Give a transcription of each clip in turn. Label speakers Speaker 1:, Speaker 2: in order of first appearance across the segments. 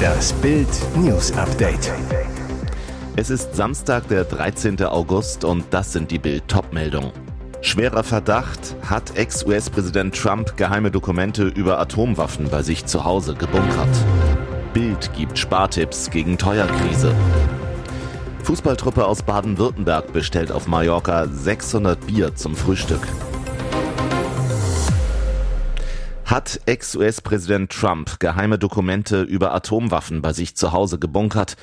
Speaker 1: Das Bild News Update.
Speaker 2: Es ist Samstag, der 13. August und das sind die Bild Topmeldungen. Schwerer Verdacht, hat Ex-US-Präsident Trump geheime Dokumente über Atomwaffen bei sich zu Hause gebunkert. Bild gibt Spartipps gegen Teuerkrise. Fußballtruppe aus Baden-Württemberg bestellt auf Mallorca 600 Bier zum Frühstück. Hat Ex-US-Präsident Trump geheime Dokumente über Atomwaffen bei sich zu Hause gebunkert?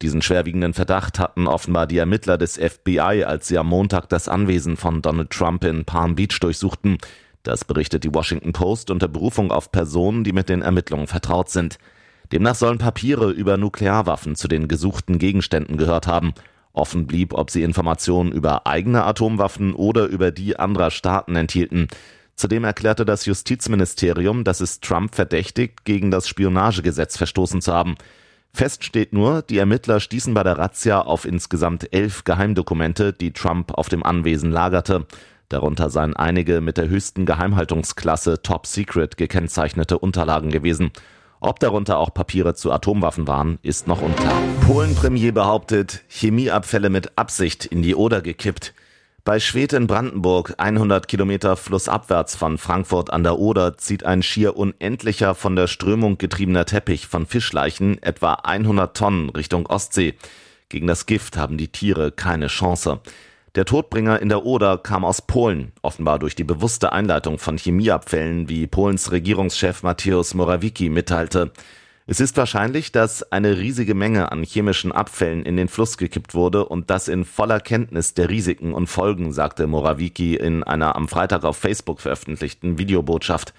Speaker 2: Diesen schwerwiegenden Verdacht hatten offenbar die Ermittler des FBI, als sie am Montag das Anwesen von Donald Trump in Palm Beach durchsuchten. Das berichtet die Washington Post unter Berufung auf Personen, die mit den Ermittlungen vertraut sind. Demnach sollen Papiere über Nuklearwaffen zu den gesuchten Gegenständen gehört haben. Offen blieb, ob sie Informationen über eigene Atomwaffen oder über die anderer Staaten enthielten. Zudem erklärte das Justizministerium, dass es Trump verdächtigt, gegen das Spionagegesetz verstoßen zu haben. Fest steht nur, die Ermittler stießen bei der Razzia auf insgesamt elf Geheimdokumente, die Trump auf dem Anwesen lagerte. Darunter seien einige mit der höchsten Geheimhaltungsklasse Top Secret gekennzeichnete Unterlagen gewesen. Ob darunter auch Papiere zu Atomwaffen waren, ist noch unklar. Polen-Premier behauptet, Chemieabfälle mit Absicht in die Oder gekippt. Bei Schwedt in Brandenburg, 100 Kilometer flussabwärts von Frankfurt an der Oder, zieht ein schier unendlicher von der Strömung getriebener Teppich von Fischleichen etwa 100 Tonnen Richtung Ostsee. Gegen das Gift haben die Tiere keine Chance. Der Todbringer in der Oder kam aus Polen, offenbar durch die bewusste Einleitung von Chemieabfällen, wie Polens Regierungschef Mateusz Morawiecki mitteilte. Es ist wahrscheinlich, dass eine riesige Menge an chemischen Abfällen in den Fluss gekippt wurde und das in voller Kenntnis der Risiken und Folgen, sagte Morawiecki in einer am Freitag auf Facebook veröffentlichten Videobotschaft.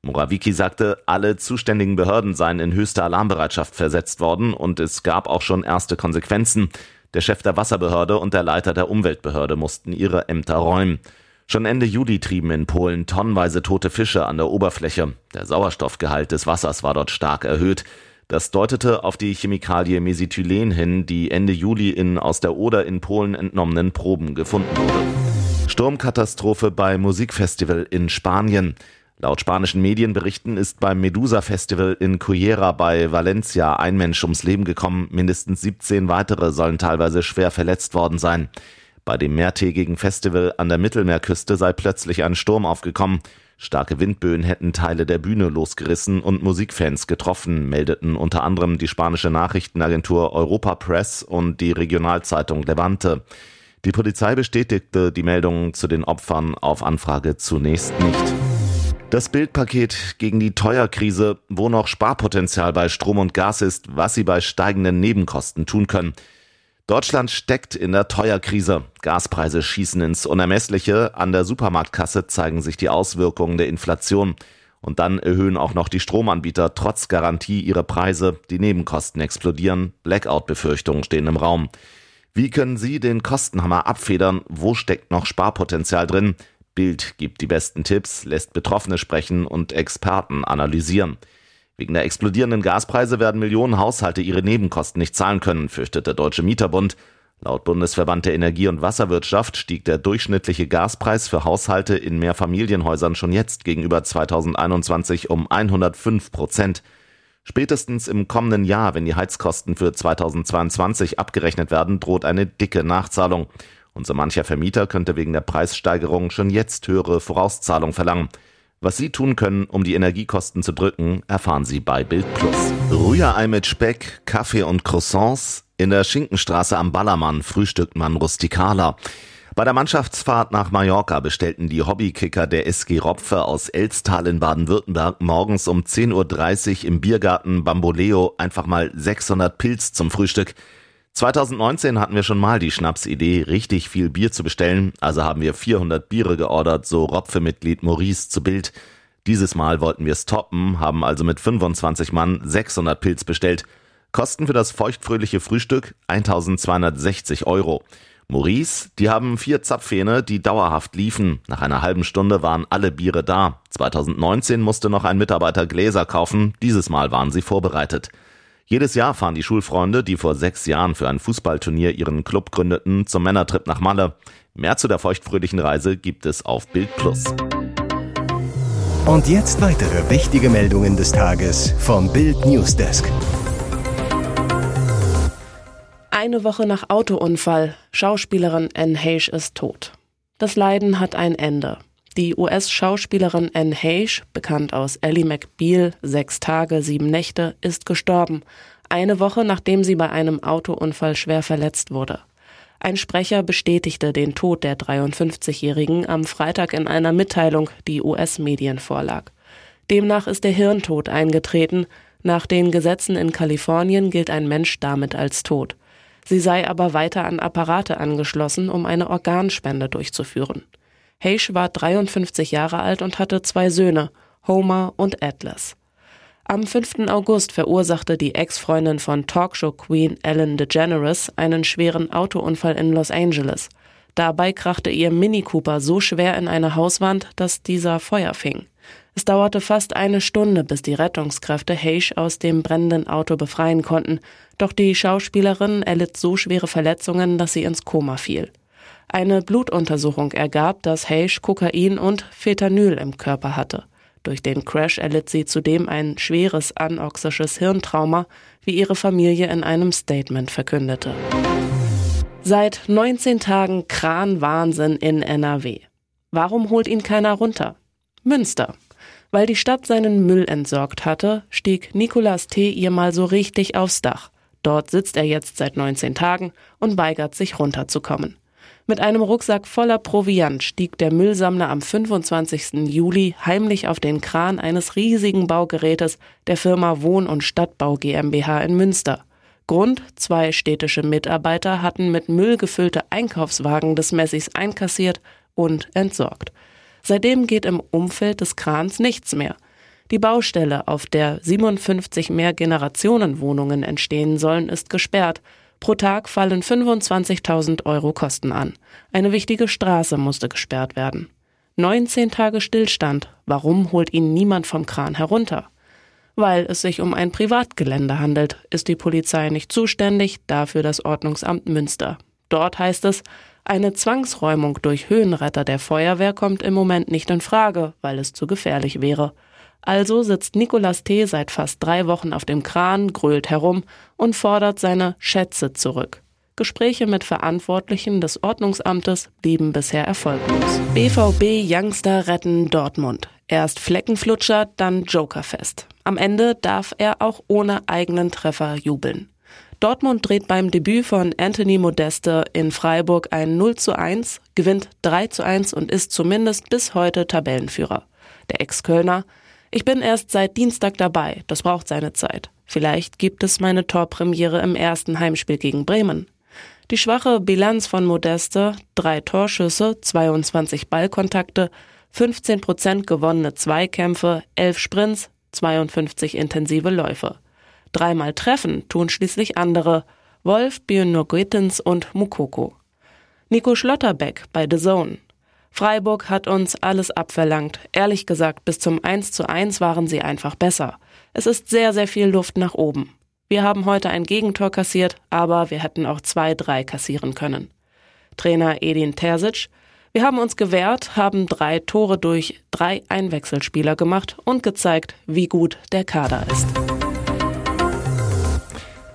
Speaker 2: Morawiecki sagte, alle zuständigen Behörden seien in höchste Alarmbereitschaft versetzt worden und es gab auch schon erste Konsequenzen. Der Chef der Wasserbehörde und der Leiter der Umweltbehörde mussten ihre Ämter räumen. Schon Ende Juli trieben in Polen tonnenweise tote Fische an der Oberfläche. Der Sauerstoffgehalt des Wassers war dort stark erhöht. Das deutete auf die Chemikalie Mesithylen hin, die Ende Juli in aus der Oder in Polen entnommenen Proben gefunden wurde. Sturmkatastrophe bei Musikfestival in Spanien. Laut spanischen Medienberichten ist beim Medusa Festival in Cullera bei Valencia ein Mensch ums Leben gekommen, mindestens 17 weitere sollen teilweise schwer verletzt worden sein. Bei dem mehrtägigen Festival an der Mittelmeerküste sei plötzlich ein Sturm aufgekommen. Starke Windböen hätten Teile der Bühne losgerissen und Musikfans getroffen, meldeten unter anderem die spanische Nachrichtenagentur Europa Press und die Regionalzeitung Levante. Die Polizei bestätigte die Meldungen zu den Opfern auf Anfrage zunächst nicht. Das Bildpaket gegen die Teuerkrise, wo noch Sparpotenzial bei Strom und Gas ist, was sie bei steigenden Nebenkosten tun können. Deutschland steckt in der Teuerkrise. Gaspreise schießen ins Unermessliche. An der Supermarktkasse zeigen sich die Auswirkungen der Inflation. Und dann erhöhen auch noch die Stromanbieter trotz Garantie ihre Preise. Die Nebenkosten explodieren. Blackout-Befürchtungen stehen im Raum. Wie können Sie den Kostenhammer abfedern? Wo steckt noch Sparpotenzial drin? Bild gibt die besten Tipps, lässt Betroffene sprechen und Experten analysieren. Wegen der explodierenden Gaspreise werden Millionen Haushalte ihre Nebenkosten nicht zahlen können, fürchtet der Deutsche Mieterbund. Laut Bundesverband der Energie- und Wasserwirtschaft stieg der durchschnittliche Gaspreis für Haushalte in Mehrfamilienhäusern schon jetzt gegenüber 2021 um 105 Prozent. Spätestens im kommenden Jahr, wenn die Heizkosten für 2022 abgerechnet werden, droht eine dicke Nachzahlung. Und so mancher Vermieter könnte wegen der Preissteigerung schon jetzt höhere Vorauszahlung verlangen. Was Sie tun können, um die Energiekosten zu drücken, erfahren Sie bei Bild Plus. Rührei mit Speck, Kaffee und Croissants. In der Schinkenstraße am Ballermann frühstückt man rustikaler. Bei der Mannschaftsfahrt nach Mallorca bestellten die Hobbykicker der SG Ropfe aus Elstal in Baden-Württemberg morgens um 10.30 Uhr im Biergarten Bamboleo einfach mal 600 Pilz zum Frühstück. 2019 hatten wir schon mal die Schnapsidee, richtig viel Bier zu bestellen, also haben wir 400 Biere geordert, so Ropfe-Mitglied Maurice zu Bild. Dieses Mal wollten wir es toppen, haben also mit 25 Mann 600 Pilz bestellt. Kosten für das feuchtfröhliche Frühstück 1260 Euro. Maurice, die haben vier Zapfhähne, die dauerhaft liefen. Nach einer halben Stunde waren alle Biere da. 2019 musste noch ein Mitarbeiter Gläser kaufen, dieses Mal waren sie vorbereitet. Jedes Jahr fahren die Schulfreunde, die vor sechs Jahren für ein Fußballturnier ihren Club gründeten, zum Männertrip nach Malle. Mehr zu der feuchtfröhlichen Reise gibt es auf Bild Plus.
Speaker 1: Und jetzt weitere wichtige Meldungen des Tages vom Bild Newsdesk.
Speaker 3: Eine Woche nach Autounfall. Schauspielerin Anne Heche ist tot. Das Leiden hat ein Ende. Die US-Schauspielerin Anne Heche, bekannt aus Ellie McBeal, Sechs Tage, Sieben Nächte, ist gestorben. Eine Woche nachdem sie bei einem Autounfall schwer verletzt wurde. Ein Sprecher bestätigte den Tod der 53-Jährigen am Freitag in einer Mitteilung, die US-Medien vorlag. Demnach ist der Hirntod eingetreten. Nach den Gesetzen in Kalifornien gilt ein Mensch damit als tot. Sie sei aber weiter an Apparate angeschlossen, um eine Organspende durchzuführen. Heish war 53 Jahre alt und hatte zwei Söhne, Homer und Atlas. Am 5. August verursachte die Ex-Freundin von Talkshow-Queen Ellen DeGeneres einen schweren Autounfall in Los Angeles. Dabei krachte ihr Mini Cooper so schwer in eine Hauswand, dass dieser Feuer fing. Es dauerte fast eine Stunde, bis die Rettungskräfte Heish aus dem brennenden Auto befreien konnten, doch die Schauspielerin erlitt so schwere Verletzungen, dass sie ins Koma fiel. Eine Blutuntersuchung ergab, dass Heish Kokain und Fentanyl im Körper hatte. Durch den Crash erlitt sie zudem ein schweres anoxisches Hirntrauma, wie ihre Familie in einem Statement verkündete. Seit 19 Tagen Kranwahnsinn in NRW. Warum holt ihn keiner runter? Münster. Weil die Stadt seinen Müll entsorgt hatte, stieg Nicolas T. ihr mal so richtig aufs Dach. Dort sitzt er jetzt seit 19 Tagen und weigert sich runterzukommen. Mit einem Rucksack voller Proviant stieg der Müllsammler am 25. Juli heimlich auf den Kran eines riesigen Baugerätes der Firma Wohn- und Stadtbau GmbH in Münster. Grund, zwei städtische Mitarbeiter hatten mit Müll gefüllte Einkaufswagen des Messis einkassiert und entsorgt. Seitdem geht im Umfeld des Krans nichts mehr. Die Baustelle, auf der 57 Mehrgenerationenwohnungen entstehen sollen, ist gesperrt. Pro Tag fallen 25.000 Euro Kosten an. Eine wichtige Straße musste gesperrt werden. 19 Tage Stillstand. Warum holt ihn niemand vom Kran herunter? Weil es sich um ein Privatgelände handelt, ist die Polizei nicht zuständig, dafür das Ordnungsamt Münster. Dort heißt es, eine Zwangsräumung durch Höhenretter der Feuerwehr kommt im Moment nicht in Frage, weil es zu gefährlich wäre. Also sitzt Nicolas T. seit fast drei Wochen auf dem Kran, grölt herum und fordert seine Schätze zurück. Gespräche mit Verantwortlichen des Ordnungsamtes blieben bisher erfolglos. BVB Youngster retten Dortmund. Erst Fleckenflutscher, dann Jokerfest. Am Ende darf er auch ohne eigenen Treffer jubeln. Dortmund dreht beim Debüt von Anthony Modeste in Freiburg ein 0 zu 1, gewinnt 3 zu 1 und ist zumindest bis heute Tabellenführer. Der Ex-Kölner ich bin erst seit Dienstag dabei, das braucht seine Zeit. Vielleicht gibt es meine Torpremiere im ersten Heimspiel gegen Bremen. Die schwache Bilanz von Modeste, drei Torschüsse, 22 Ballkontakte, 15 Prozent gewonnene Zweikämpfe, 11 Sprints, 52 intensive Läufe. Dreimal treffen tun schließlich andere, Wolf, Björn und Mukoko. Nico Schlotterbeck bei The Zone. Freiburg hat uns alles abverlangt. Ehrlich gesagt, bis zum 1 zu 1 waren sie einfach besser. Es ist sehr, sehr viel Luft nach oben. Wir haben heute ein Gegentor kassiert, aber wir hätten auch zwei, drei kassieren können. Trainer Edin Terzic, wir haben uns gewehrt, haben drei Tore durch drei Einwechselspieler gemacht und gezeigt, wie gut der Kader ist.